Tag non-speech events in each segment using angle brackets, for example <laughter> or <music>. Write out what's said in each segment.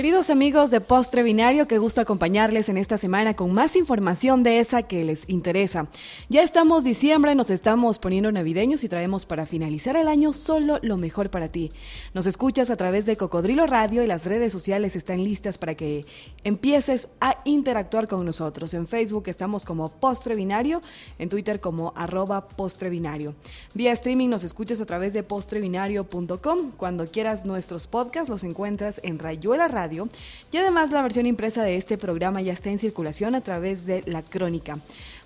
Queridos amigos de Postre Binario, qué gusto acompañarles en esta semana con más información de esa que les interesa. Ya estamos diciembre, nos estamos poniendo navideños y traemos para finalizar el año solo lo mejor para ti. Nos escuchas a través de Cocodrilo Radio y las redes sociales están listas para que empieces a interactuar con nosotros. En Facebook estamos como Postre Binario, en Twitter como arroba Postre. Vía streaming nos escuchas a través de postrebinario.com. Cuando quieras nuestros podcasts los encuentras en Rayuela Radio y además la versión impresa de este programa ya está en circulación a través de la crónica.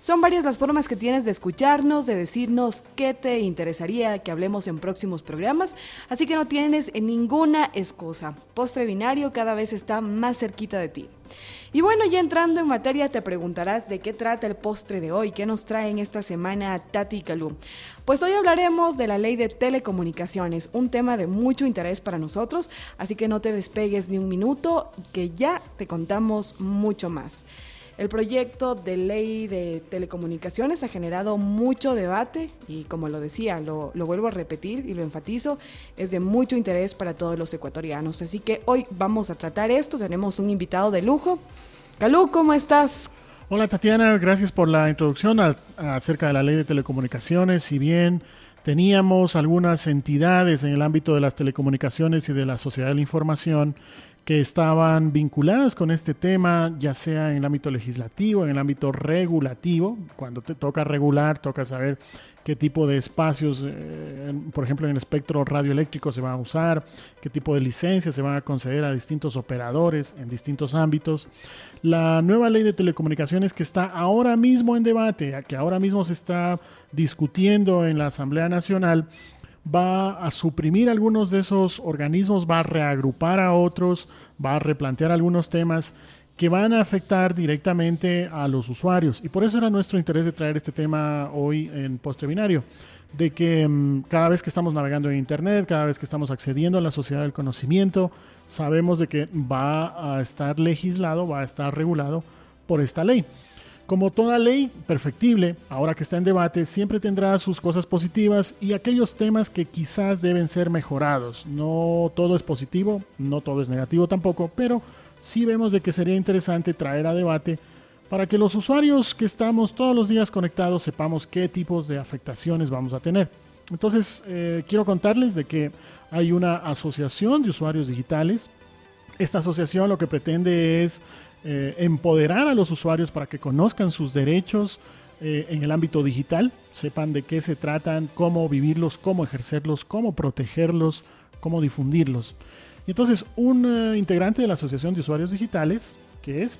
Son varias las formas que tienes de escucharnos, de decirnos qué te interesaría que hablemos en próximos programas, así que no tienes ninguna excusa. Postre Binario cada vez está más cerquita de ti. Y bueno, ya entrando en materia, te preguntarás de qué trata el postre de hoy, qué nos trae en esta semana Tati Calú. Pues hoy hablaremos de la ley de telecomunicaciones, un tema de mucho interés para nosotros, así que no te despegues ni un minuto, que ya te contamos mucho más. El proyecto de ley de telecomunicaciones ha generado mucho debate y como lo decía, lo, vuelvo a repetir y lo enfatizo, es de mucho interés para todos los ecuatorianos. Así que hoy vamos a tratar esto, tenemos un invitado de lujo. Calú, ¿cómo estás? Hola Tatiana, gracias por la introducción acerca de la ley de telecomunicaciones. Si bien teníamos algunas entidades en el ámbito de las telecomunicaciones y de la sociedad de la información que estaban vinculadas con este tema, ya sea en el ámbito legislativo, en el ámbito regulativo. Cuando te toca regular, toca saber qué tipo de espacios, eh, por ejemplo, en el espectro radioeléctrico se van a usar, qué tipo de licencias se van a conceder a distintos operadores en distintos ámbitos. La nueva ley de telecomunicaciones que está ahora mismo en debate, que ahora mismo se está discutiendo en la Asamblea Nacional, va a suprimir algunos de esos organismos, va a reagrupar a otros, va a replantear algunos temas que van a afectar directamente a los usuarios. Y por eso era nuestro interés de traer este tema hoy en Postre Binario, de que mm, cada vez que estamos navegando en Internet, cada vez que estamos accediendo a la sociedad del conocimiento, sabemos de que va a estar legislado, va a estar regulado por esta ley. Como toda ley perfectible, ahora que está en debate, siempre tendrá sus cosas positivas y aquellos temas que quizás deben ser mejorados. No todo es positivo, no todo es negativo tampoco, pero sí vemos de que sería interesante traer a debate para que los usuarios que estamos todos los días conectados sepamos qué tipos de afectaciones vamos a tener. Entonces, eh, quiero contarles de que hay una asociación de usuarios digitales. Esta asociación lo que pretende es eh, empoderar a los usuarios para que conozcan sus derechos eh, en el ámbito digital, sepan de qué se tratan, cómo vivirlos, cómo ejercerlos, cómo protegerlos, cómo difundirlos. Y entonces, un eh, integrante de la Asociación de Usuarios Digitales, que es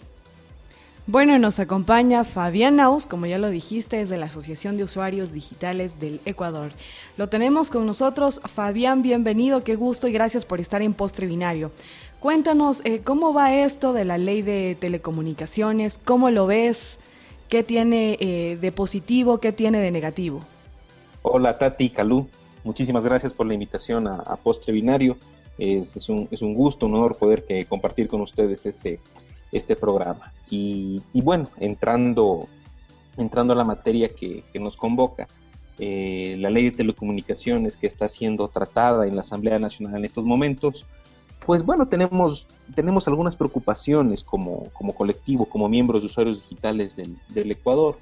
bueno, nos acompaña Fabián Naus, como ya lo dijiste, es de la Asociación de Usuarios Digitales del Ecuador. Lo tenemos con nosotros. Fabián, bienvenido, qué gusto y gracias por estar en Postre Binario. Cuéntanos, eh, ¿cómo va esto de la ley de telecomunicaciones? ¿Cómo lo ves? ¿Qué tiene eh, de positivo? ¿Qué tiene de negativo? Hola Tati, Calú. Muchísimas gracias por la invitación a, Postre Binario. Es, un, gusto, un honor poder que, compartir con ustedes este, este programa. Y, bueno, entrando, entrando a la materia que, nos convoca, eh, la ley de telecomunicaciones que está siendo tratada en la Asamblea Nacional en estos momentos, pues bueno, tenemos, tenemos algunas preocupaciones como, colectivo, como miembros de usuarios digitales del, Ecuador,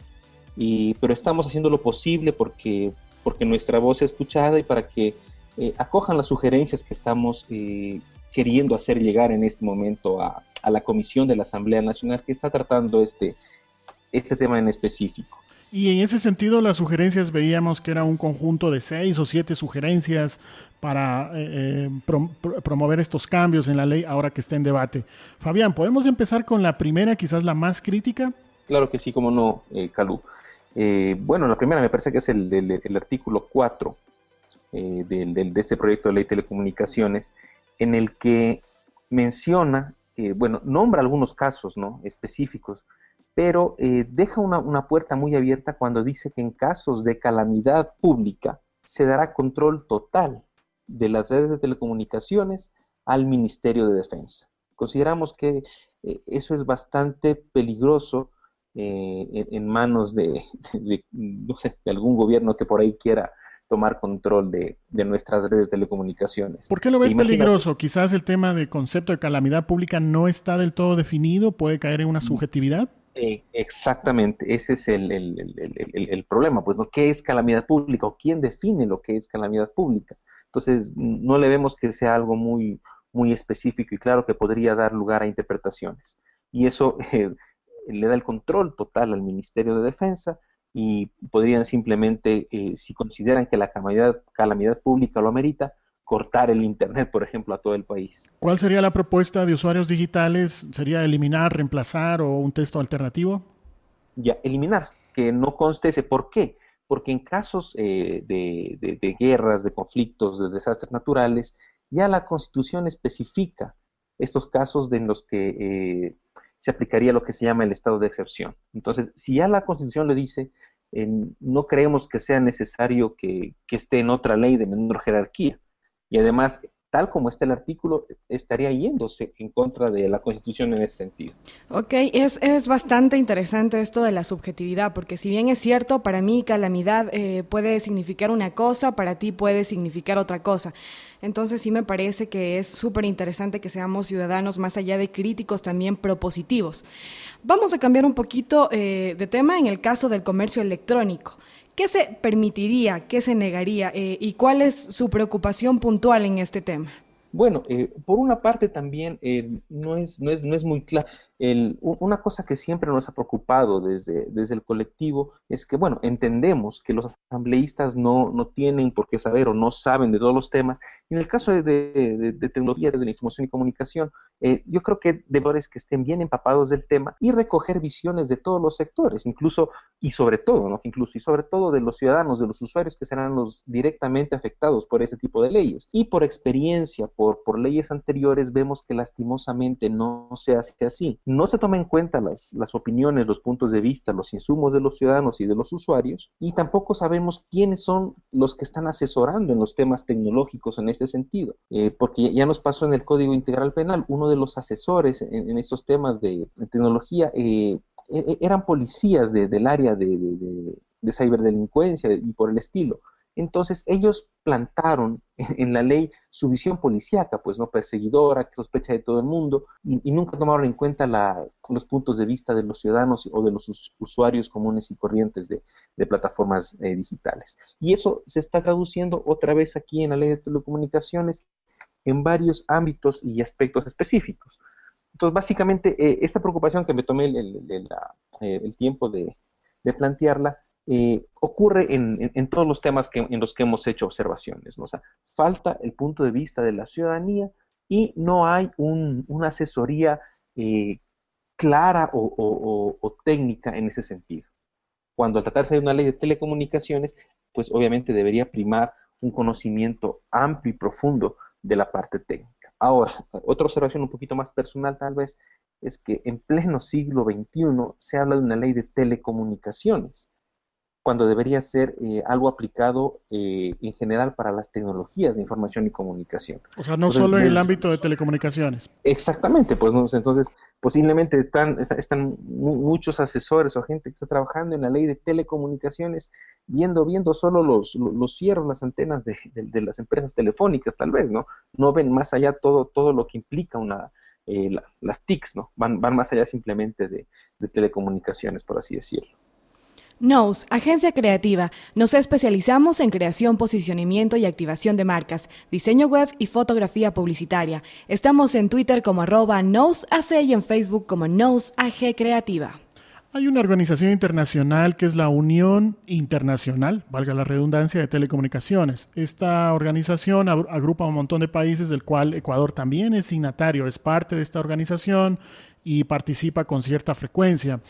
y, pero estamos haciendo lo posible porque, porque nuestra voz sea escuchada y para que eh, acojan las sugerencias que estamos eh, queriendo hacer llegar en este momento a, la Comisión de la Asamblea Nacional que está tratando este, este tema en específico. Y en ese sentido, las sugerencias veíamos que era un conjunto de seis o siete sugerencias para eh, eh, promover estos cambios en la ley ahora que está en debate. Fabián, ¿podemos empezar con la primera, quizás la más crítica? Claro que sí, como no, eh, Calú. bueno, la primera me parece que es el, el artículo 4 de este proyecto de ley de telecomunicaciones, en el que menciona, bueno, nombra algunos casos ¿no? específicos pero eh, deja una, puerta muy abierta cuando dice que en casos de calamidad pública se dará control total de las redes de telecomunicaciones al Ministerio de Defensa. Consideramos que eh, eso es bastante peligroso eh, en, manos <laughs> de, algún gobierno que por ahí quiera tomar control de, nuestras redes de telecomunicaciones. ¿Por qué lo ves peligroso? Quizás el tema del concepto de calamidad pública no está del todo definido, puede caer en una mm. subjetividad. Eh, exactamente, ese es el, problema, pues, ¿no? ¿Qué es calamidad pública o quién define lo que es calamidad pública? Entonces, no le vemos que sea algo muy, muy específico y claro que podría dar lugar a interpretaciones. Y eso <laughs> eh, le da el control total al Ministerio de Defensa y podrían simplemente, eh, si consideran que la calamidad, calamidad pública lo amerita, cortar el Internet, por ejemplo, a todo el país. ¿Cuál sería la propuesta de usuarios digitales? ¿Sería eliminar, reemplazar o un texto alternativo? Ya, eliminar, que no conste ese. ¿Por qué? Porque en casos eh, de, guerras, de conflictos, de desastres naturales, ya la Constitución especifica estos casos en los que eh, se aplicaría lo que se llama el estado de excepción. Entonces, si ya la Constitución le dice, no creemos que sea necesario que esté en otra ley de menor jerarquía. Y además, tal como está el artículo, estaría yéndose en contra de la Constitución en ese sentido. Ok, es, es bastante interesante esto de la subjetividad, porque si bien es cierto, para mí calamidad eh, puede significar una cosa, para ti puede significar otra cosa. Entonces sí me parece que es súper interesante que seamos ciudadanos más allá de críticos también propositivos. Vamos a cambiar un poquito eh, de tema en el caso del comercio electrónico. ¿Qué se permitiría, qué se negaría eh, y cuál es su preocupación puntual en este tema? Bueno, eh, por una parte también eh, no, es, no, es, no es muy claro una cosa que siempre nos ha preocupado desde, desde el colectivo es que, bueno, entendemos que los asambleístas no, no tienen por qué saber o no saben de todos los temas. En el caso de, de, tecnologías de la información y comunicación, eh, yo creo que deberes que estén bien empapados del tema y recoger visiones de todos los sectores, incluso y sobre todo, ¿no? Incluso y sobre todo de los ciudadanos, de los usuarios que serán los directamente afectados por ese tipo de leyes. Y por experiencia, por, por leyes anteriores, vemos que lastimosamente no se hace así no se toma en cuenta las, las, opiniones, los puntos de vista, los insumos de los ciudadanos y de los usuarios, y tampoco sabemos quiénes son los que están asesorando en los temas tecnológicos en este sentido, eh, porque ya nos pasó en el Código Integral Penal, uno de los asesores en, estos temas de, tecnología eh, e, e, eran policías del área de, de, de ciberdelincuencia y por el estilo. Entonces ellos plantaron <laughs> en la ley su visión policíaca, pues no perseguidora, que sospecha de todo el mundo, y, nunca tomaron en cuenta los puntos de vista de los ciudadanos o de los usuarios comunes y corrientes de, plataformas eh, digitales. Y eso se está traduciendo otra vez aquí en la ley de telecomunicaciones en varios ámbitos y aspectos específicos. Entonces, básicamente, eh, esta preocupación que me tomé el, eh, tiempo de plantearla eh, ocurre en, todos los temas en los que hemos hecho observaciones. O falta el punto de vista de la ciudadanía y no hay una asesoría eh, clara o, técnica en ese sentido. Cuando al tratarse de una ley de telecomunicaciones, pues obviamente debería primar un conocimiento amplio y profundo de la parte técnica. Ahora, otra observación un poquito más personal tal vez es que en pleno siglo XXI se habla de una ley de telecomunicaciones cuando debería ser eh, algo aplicado eh, en general para las tecnologías de información y comunicación. O sea, no solo en el ámbito de telecomunicaciones. Exactamente, pues ¿no? entonces posiblemente están, están muchos asesores o gente que está trabajando en la ley de telecomunicaciones viendo, viendo solo los, los fierros, las antenas de, las empresas telefónicas, tal vez, ¿no? No ven más allá todo, todo lo que implica una, eh, las TICs, ¿no? Van, van más allá simplemente de telecomunicaciones, por así decirlo. Nose, agencia creativa. Nos especializamos en creación, posicionamiento y activación de marcas, diseño web y fotografía publicitaria. Estamos en Twitter como arroba NoseAC y en Facebook como NoseAG Creativa. Hay una organización internacional que es la Unión Internacional, valga la redundancia, de Telecomunicaciones. Esta organización agrupa un montón de países, del cual Ecuador también es signatario, es parte de esta organización y participa con cierta frecuencia.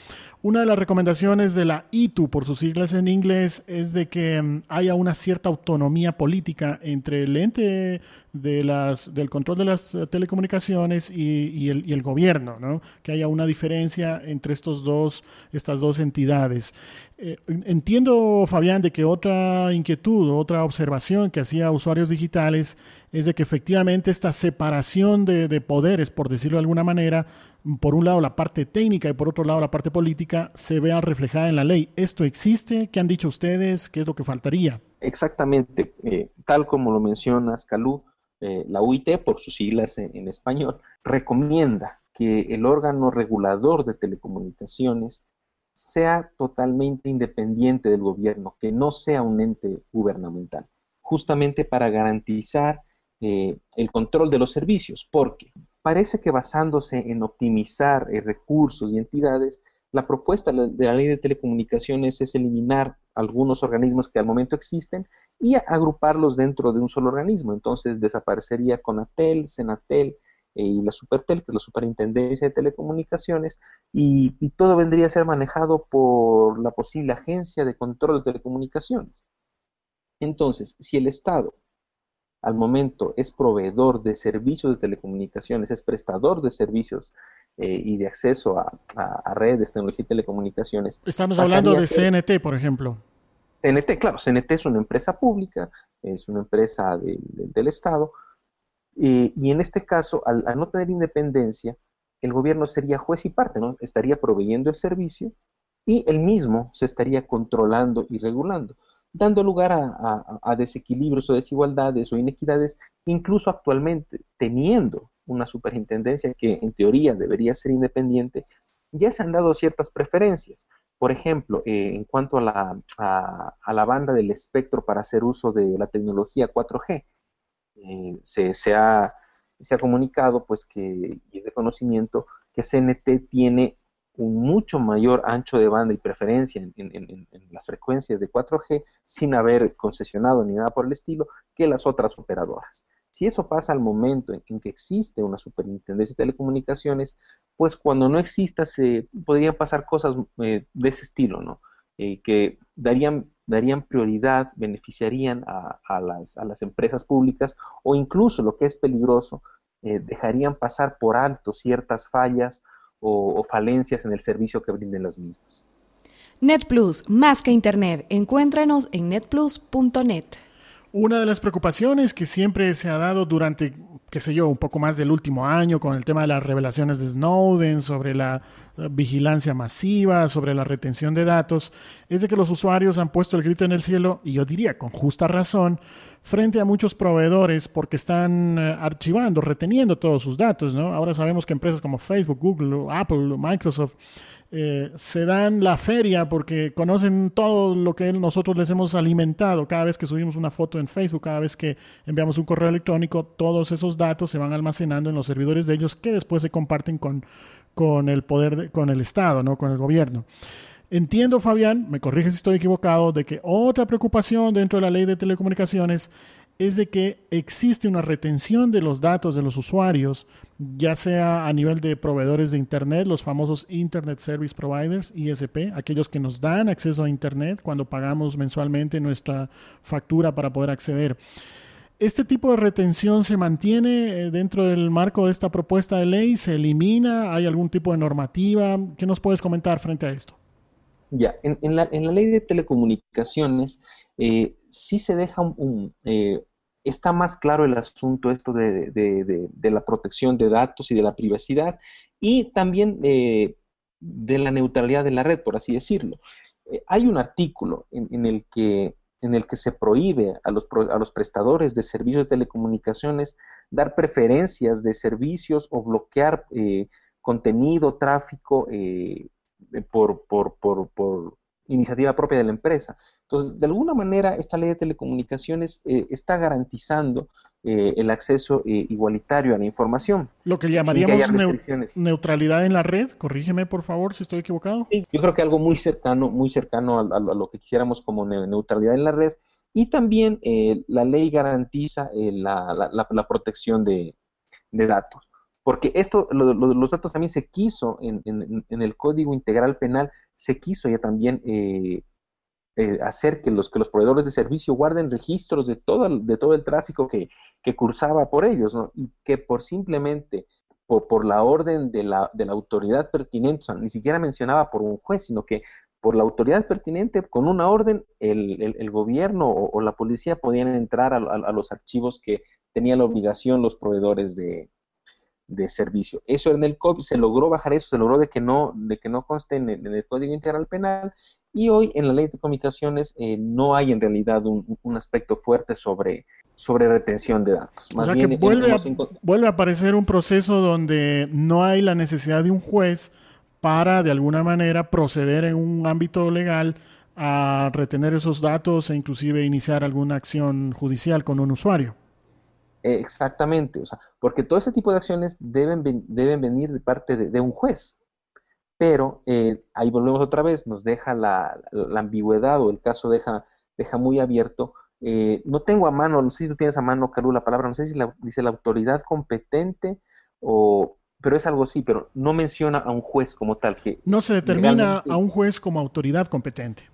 Una de las recomendaciones de la ITU, por sus siglas en inglés, es de que mm, haya una cierta autonomía política entre el ente del control de las eh, telecomunicaciones y, el, gobierno, ¿no? que haya una diferencia entre estos dos, estas dos entidades. Eh, entiendo, Fabián, de que otra inquietud, otra observación que hacía usuarios digitales es de que efectivamente esta separación de, de, poderes, por decirlo de alguna manera, por un lado la parte técnica y por otro lado la parte política, se vea reflejada en la ley. ¿Esto existe? ¿Qué han dicho ustedes? ¿Qué es lo que faltaría? Exactamente, eh, tal como lo mencionas, Calú, eh, la UIT, por sus siglas en, español, recomienda que el órgano regulador de telecomunicaciones sea totalmente independiente del gobierno, que no sea un ente gubernamental, justamente para garantizar eh, el control de los servicios, porque parece que basándose en optimizar recursos y entidades, la propuesta de la ley de telecomunicaciones es eliminar algunos organismos que al momento existen y agruparlos dentro de un solo organismo. Entonces desaparecería Conatel, Senatel eh, y la Supertel, que es la Superintendencia de Telecomunicaciones, y, todo vendría a ser manejado por la posible Agencia de Control de Telecomunicaciones. Entonces, si el Estado al momento es proveedor de servicios de telecomunicaciones, es prestador de servicios eh, y de acceso a, redes, tecnología y telecomunicaciones. Estamos hablando de CNT, por ejemplo. CNT, claro, CNT es una empresa pública, es una empresa del Estado, y en este caso, al, no tener independencia, el gobierno sería juez y parte, ¿no? Estaría proveyendo el servicio y él mismo se estaría controlando y regulando, dando lugar a desequilibrios o desigualdades o inequidades, incluso actualmente teniendo una superintendencia que en teoría debería ser independiente, ya se han dado ciertas preferencias. Por ejemplo, eh, en cuanto a la, a, la, banda del espectro para hacer uso de la tecnología 4G, eh, se, ha, se, ha, comunicado, pues que, y es de conocimiento, que CNT tiene un mucho mayor ancho de banda y preferencia en, las frecuencias de 4G sin haber concesionado ni nada por el estilo que las otras operadoras. Si eso pasa al momento en, que existe una superintendencia de telecomunicaciones, pues cuando no exista se podrían pasar cosas eh, de ese estilo, ¿no? Eh, que darían, darían prioridad, beneficiarían a, las, a, las, empresas públicas o incluso, lo que es peligroso, eh, dejarían pasar por alto ciertas fallas o, falencias en el servicio que brinden las mismas. NetPlus, más que Internet. Encuéntranos en netplus.net. Una de las preocupaciones que siempre se ha dado durante, qué sé yo, un poco más del último año con el tema de las revelaciones de Snowden, sobre la vigilancia masiva, sobre la retención de datos, es de que los usuarios han puesto el grito en el cielo, y yo diría con justa razón, frente a muchos proveedores porque están eh, archivando, reteniendo todos sus datos. ¿no? Ahora sabemos que empresas como Facebook, Google, Apple, Microsoft, eh, se dan la feria porque conocen todo lo que nosotros les hemos alimentado. Cada vez que subimos una foto en Facebook, cada vez que enviamos un correo electrónico, todos esos datos se van almacenando en los servidores de ellos que después se comparten con, con el poder, con el Estado, ¿no? con el gobierno. Entiendo, Fabián, me corrige si estoy equivocado, de que otra preocupación dentro de la ley de telecomunicaciones es de que existe una retención de los datos de los usuarios, ya sea a nivel de proveedores de Internet, los famosos Internet Service Providers, ISP, aquellos que nos dan acceso a Internet cuando pagamos mensualmente nuestra factura para poder acceder. ¿Este tipo de retención se mantiene eh, dentro del marco de esta propuesta de ley? ¿Se elimina? ¿Hay algún tipo de normativa? ¿Qué nos puedes comentar frente a esto? Ya, en, la, ley de telecomunicaciones eh, sí se deja un, eh, está más claro el asunto esto de, la protección de datos y de la privacidad y también eh, de la neutralidad de la red, por así decirlo. Eh, hay un artículo en, el que, en el que se prohíbe a los, a los prestadores de servicios de telecomunicaciones dar preferencias de servicios o bloquear contenido, tráfico por, por, por iniciativa propia de la empresa. Entonces, de alguna manera, esta ley de telecomunicaciones eh, está garantizando eh, el acceso eh, igualitario a la información. Lo que llamaríamos neutralidad en la red, corrígeme por favor si estoy equivocado. Sí, yo creo que algo muy cercano, muy cercano a, lo que quisiéramos como neutralidad en la red. Y también la ley garantiza la, protección de, datos. Porque esto, los datos también se quiso en, en, el Código Integral Penal, se quiso ya también eh, hacer que los, que los proveedores de servicio guarden registros de todo, de todo el tráfico que, cursaba por ellos, ¿no? Y que por simplemente, por, por la orden de la, de la autoridad pertinente, ni siquiera mencionaba por un juez, sino que por la autoridad pertinente, con una orden, el, el, gobierno o, la policía podían entrar a, los archivos que tenían la obligación los proveedores de, servicio. Eso en el COVID se logró bajar eso, se logró de que no, de que no conste en el, Código Integral Penal y hoy en la ley de comunicaciones eh, no hay en realidad un, aspecto fuerte sobre, sobre retención de datos. Más o sea que vuelve, a, vuelve a aparecer un proceso donde no hay la necesidad de un juez para de alguna manera proceder en un ámbito legal a retener esos datos e inclusive iniciar alguna acción judicial con un usuario. Exactamente, o sea, porque todo ese tipo de acciones deben, deben venir de parte de, un juez. Pero eh, ahí volvemos otra vez, nos deja la, ambigüedad o el caso deja, deja muy abierto. Eh, no tengo a mano, no sé si tú tienes a mano, Caru, la palabra, no sé si dice la autoridad competente o, pero es algo así, pero no menciona a un juez como tal. que No se determina a un juez como autoridad competente.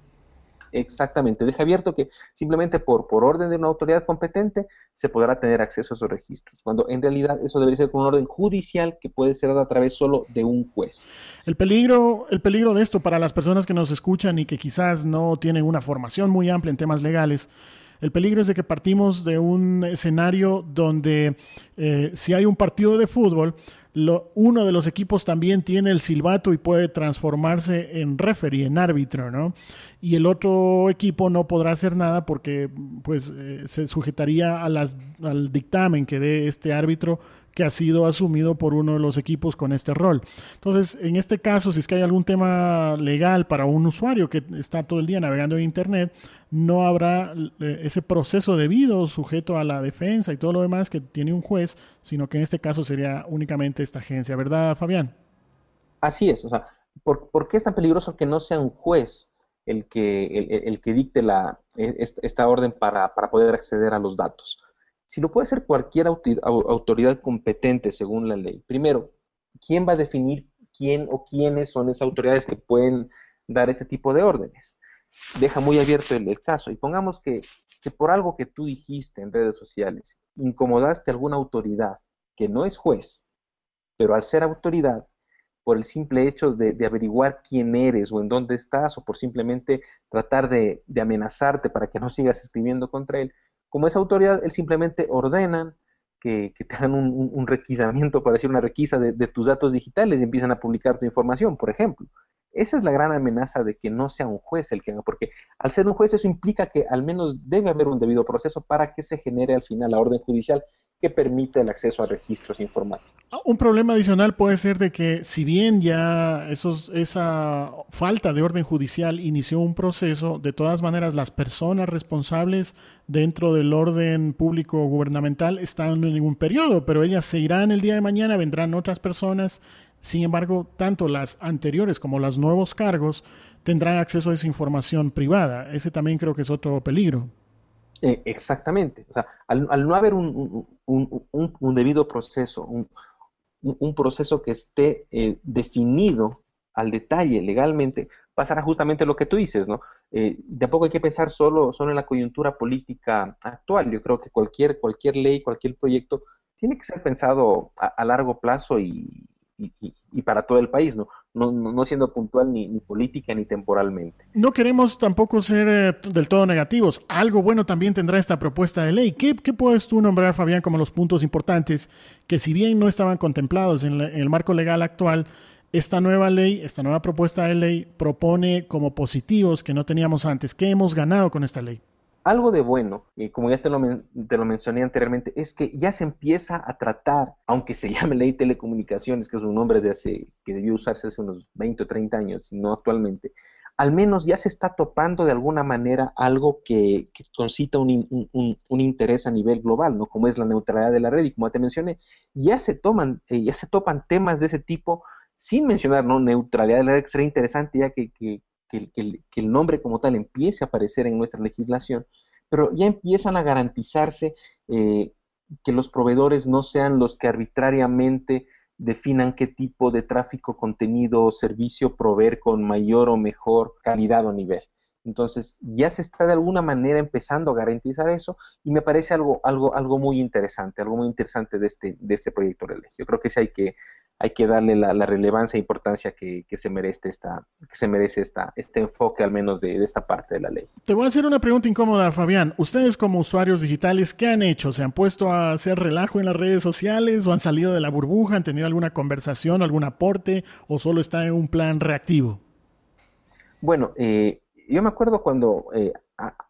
Exactamente, deja abierto que simplemente por, por orden de una autoridad competente se podrá tener acceso a esos registros, cuando en realidad eso debería ser con un orden judicial que puede ser dado a través solo de un juez. El peligro, el peligro de esto para las personas que nos escuchan y que quizás no tienen una formación muy amplia en temas legales, el peligro es de que partimos de un escenario donde eh, si hay un partido de fútbol, uno de los equipos también tiene el silbato y puede transformarse en referee, en árbitro, ¿no? Y el otro equipo no podrá hacer nada porque pues eh, se sujetaría al dictamen que dé este árbitro que ha sido asumido por uno de los equipos con este rol. Entonces, en este caso, si es que hay algún tema legal para un usuario que está todo el día navegando en Internet, no habrá eh, ese proceso debido sujeto a la defensa y todo lo demás que tiene un juez, sino que en este caso sería únicamente esta agencia, ¿verdad, Fabián? Así es, o sea, ¿por, qué es tan peligroso que no sea un juez el que, el, que dicte la, e, esta orden para, para poder acceder a los datos? Si lo puede hacer cualquier autoridad competente según la ley, primero, ¿quién va a definir quién o quiénes son esas autoridades que pueden dar ese tipo de órdenes? Deja muy abierto el, caso. Y pongamos que, por algo que tú dijiste en redes sociales, incomodaste a alguna autoridad que no es juez, pero al ser autoridad, por el simple hecho de, averiguar quién eres o en dónde estás, o por simplemente tratar de, amenazarte para que no sigas escribiendo contra él, como esa autoridad, él simplemente ordenan que, te hagan un, requisamiento, para decir una requisa de, tus datos digitales y empiezan a publicar tu información, por ejemplo. Esa es la gran amenaza de que no sea un juez el que haga, porque al ser un juez eso implica que al menos debe haber un debido proceso para que se genere al final la orden judicial que permite el acceso a registros informáticos. Ah, un problema adicional puede ser de que si bien ya esos, esa falta de orden judicial inició un proceso, de todas maneras las personas responsables dentro del orden público gubernamental están en ningún periodo, pero ellas se irán el día de mañana, vendrán otras personas, sin embargo, tanto las anteriores como los nuevos cargos tendrán acceso a esa información privada. Ese también creo que es otro peligro. Eh, exactamente. O sea, al, no haber un, debido proceso, un, proceso que esté eh, definido al detalle legalmente, pasará justamente lo que tú dices, ¿no? Eh, de a poco hay que pensar solo, solo en la coyuntura política actual. Yo creo que cualquier, cualquier ley, cualquier proyecto tiene que ser pensado a largo plazo y, y, para todo el país, ¿no? No, no, siendo puntual ni, política ni temporalmente. No queremos tampoco ser eh, del todo negativos. Algo bueno también tendrá esta propuesta de ley. ¿Qué, ¿Qué, puedes tú nombrar, Fabián, como los puntos importantes que si bien no estaban contemplados en, en el marco legal actual, esta nueva ley, esta nueva propuesta de ley propone como positivos que no teníamos antes? ¿Qué hemos ganado con esta ley? Algo de bueno, como ya te lo, te lo mencioné anteriormente, es que ya se empieza a tratar, aunque se <laughs> llame ley telecomunicaciones, que es un nombre de hace, que debió usarse hace unos 20 o 30 años, no actualmente, al menos ya se está topando de alguna manera algo que, concita un, un, interés a nivel global, ¿no? Como es la neutralidad de la red, y como te mencioné, ya se toman, eh, ya se topan temas de ese tipo sin mencionar, ¿no? Neutralidad de la red, que sería interesante ya que, que, que, el nombre como tal empiece a aparecer en nuestra legislación, pero ya empiezan a garantizarse eh, que los proveedores no sean los que arbitrariamente definan qué tipo de tráfico, contenido o servicio proveer con mayor o mejor calidad o nivel. Entonces, ya se está de alguna manera empezando a garantizar eso y me parece algo, algo, algo muy interesante, algo muy interesante de este, de este proyecto de ley. Yo creo que sí hay que, hay que darle la, relevancia e importancia que, se merece esta, que se merece esta, este enfoque al menos de, esta parte de la ley. Te voy a hacer una pregunta incómoda, Fabián. Ustedes como usuarios digitales, ¿qué han hecho? ¿Se han puesto a hacer relajo en las redes sociales o han salido de la burbuja? ¿Han tenido alguna conversación, algún aporte o solo está en un plan reactivo? Bueno, eh, yo me acuerdo cuando eh,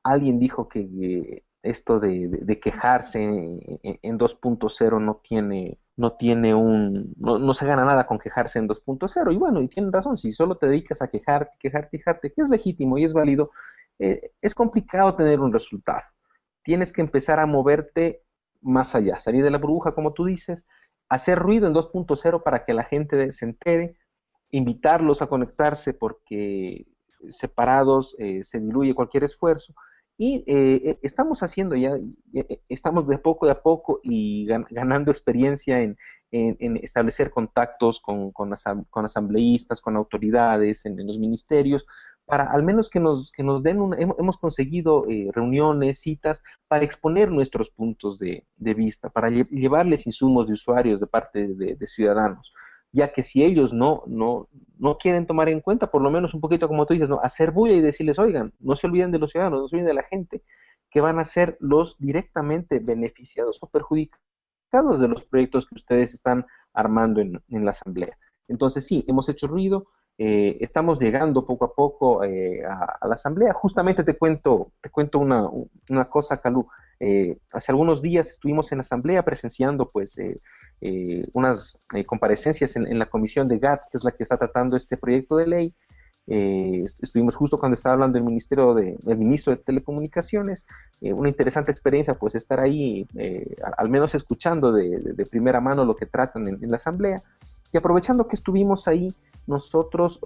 alguien dijo que eh, esto de, quejarse en, en 2.0 no tiene no tiene un, no, se gana nada con quejarse en 2.0. Y bueno, y tienen razón, si solo te dedicas a quejarte, quejarte, quejarte, que es legítimo y es válido, eh, es complicado tener un resultado. Tienes que empezar a moverte más allá, salir de la burbuja, como tú dices, hacer ruido en 2.0 para que la gente se entere, invitarlos a conectarse porque separados eh, se diluye cualquier esfuerzo y eh, eh, estamos haciendo ya, eh, estamos de poco a poco y ganando experiencia en, establecer contactos con, con, asambleístas, con autoridades, en, los ministerios, para al menos que nos, que nos den, una, hemos conseguido reuniones, citas, para exponer nuestros puntos de, vista, para llevarles insumos de usuarios de parte de ciudadanos ya que si ellos no, no, no quieren tomar en cuenta, por lo menos un poquito como tú dices, ¿no? hacer bulla y decirles, oigan, no se olviden de los ciudadanos, no se olviden de la gente, que van a ser los directamente beneficiados o perjudicados de los proyectos que ustedes están armando en, la Asamblea. Entonces sí, hemos hecho ruido, eh, estamos llegando poco a poco eh, a, la Asamblea. Justamente te cuento, te cuento una, una cosa, Calú. Eh, hace algunos días estuvimos en la Asamblea presenciando pues eh, unas eh, comparecencias en, la comisión de GATS, que es la que está tratando este proyecto de ley. Eh, estuvimos justo cuando estaba hablando del ministerio de, del ministro de telecomunicaciones, una interesante experiencia pues estar ahí, al menos escuchando de, primera mano lo que tratan en, la asamblea, y aprovechando que estuvimos ahí, nosotros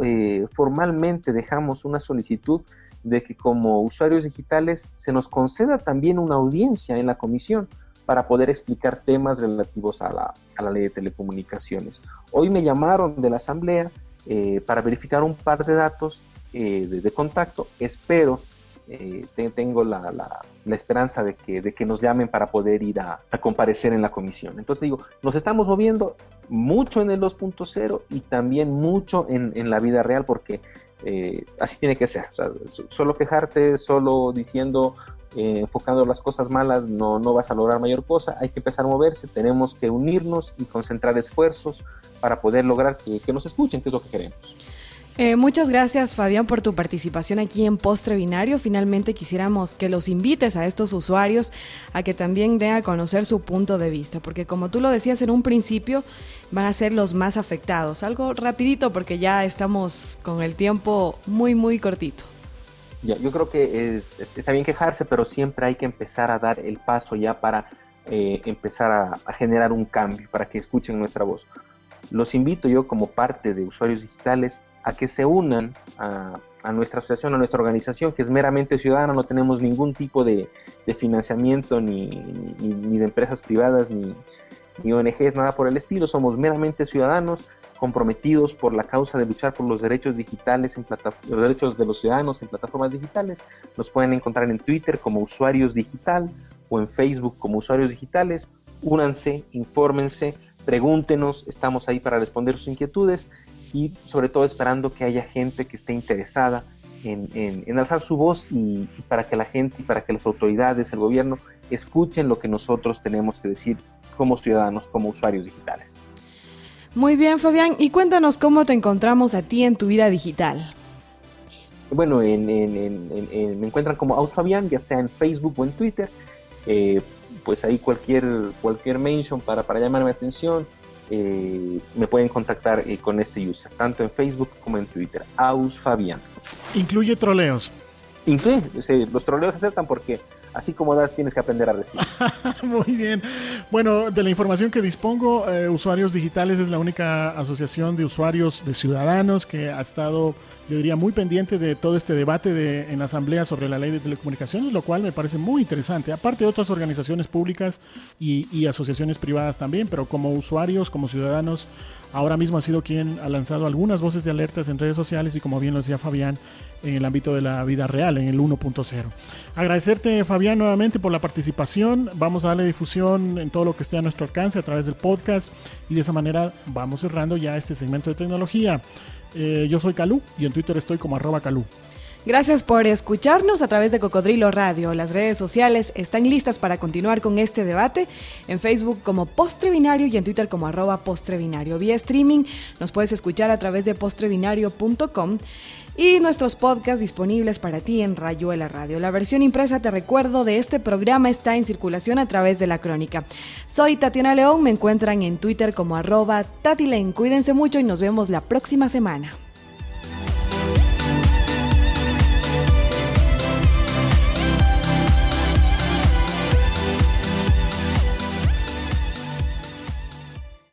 formalmente dejamos una solicitud de que como usuarios digitales se nos conceda también una audiencia en la comisión para poder explicar temas relativos a la, a la ley de telecomunicaciones. Hoy me llamaron de la asamblea eh, para verificar un par de datos eh, de, contacto. Espero, eh, tengo la, la, la, esperanza de que, de que nos llamen para poder ir a, a comparecer en la comisión. Entonces digo, nos estamos moviendo mucho en el 2.0 y también mucho en, en, la vida real porque así tiene que ser. Solo quejarte, solo diciendo eh, enfocando las cosas malas no, no vas a lograr mayor cosa, hay que empezar a moverse, tenemos que unirnos y concentrar esfuerzos para poder lograr que, que nos escuchen, que es lo que queremos. Eh, muchas gracias Fabián por tu participación aquí en Postre Binario. Finalmente quisiéramos que los invites a estos usuarios a que también den a conocer su punto de vista, porque como tú lo decías en un principio, van a ser los más afectados. Algo rapidito porque ya estamos con el tiempo muy, muy cortito yo creo que es, está bien quejarse, pero siempre hay que empezar a dar el paso ya para eh, empezar a, generar un cambio, para que escuchen nuestra voz. Los invito yo como parte de usuarios digitales a que se unan a, nuestra asociación, a nuestra organización, que es meramente ciudadana, no tenemos ningún tipo de, financiamiento ni, ni, de empresas privadas, ni, ni ONGs, nada por el estilo, somos meramente ciudadanos comprometidos por la causa de luchar por los derechos digitales, en los derechos de los ciudadanos en plataformas digitales. Nos pueden encontrar en Twitter como usuarios digital o en Facebook como usuarios digitales. Únanse, infórmense, pregúntenos, estamos ahí para responder sus inquietudes y sobre todo esperando que haya gente que esté interesada en, alzar su voz y, y, para que la gente y para que las autoridades, el gobierno, escuchen lo que nosotros tenemos que decir como ciudadanos, como usuarios digitales. Muy bien, Fabián. Y cuéntanos cómo te encontramos a ti en tu vida digital. Bueno, me encuentran como Aus Fabián, ya sea en Facebook o en Twitter. Eh, pues ahí cualquier, cualquier mention para, para llamarme atención, eh, me pueden contactar eh, con este user, tanto en Facebook como en Twitter. Aus Fabián. ¿Incluye troleos? Incluye, los troleos aceptan porque así como das, tienes que aprender a recibir. <laughs> Muy bien. Bueno, de la información que dispongo, eh, Usuarios Digitales es la única asociación de usuarios de ciudadanos que ha estado, yo diría, muy pendiente de todo este debate de, en asamblea sobre la ley de telecomunicaciones, lo cual me parece muy interesante. Aparte de otras organizaciones públicas y, y asociaciones privadas también, pero como usuarios, como ciudadanos, ahora mismo ha sido quien ha lanzado algunas voces de alertas en redes sociales y como bien lo decía Fabián, en el ámbito de la vida real, en el 1.0. Agradecerte, Fabián, nuevamente por la participación. Vamos a darle difusión en todo lo que esté a nuestro alcance a través del podcast y de esa manera vamos cerrando ya este segmento de tecnología. Eh, yo soy Calú y en Twitter estoy como arroba Calú. Gracias por escucharnos a través de Cocodrilo Radio. Las redes sociales están listas para continuar con este debate. En Facebook como Postre Binario y en Twitter como arroba. Vía streaming nos puedes escuchar a través de postrebinario.com y nuestros podcasts disponibles para ti en Rayuela Radio. La versión impresa, te recuerdo, de este programa está en circulación a través de la crónica. Soy Tatiana León, me encuentran en Twitter como arroba Tatilen. Cuídense mucho y nos vemos la próxima semana.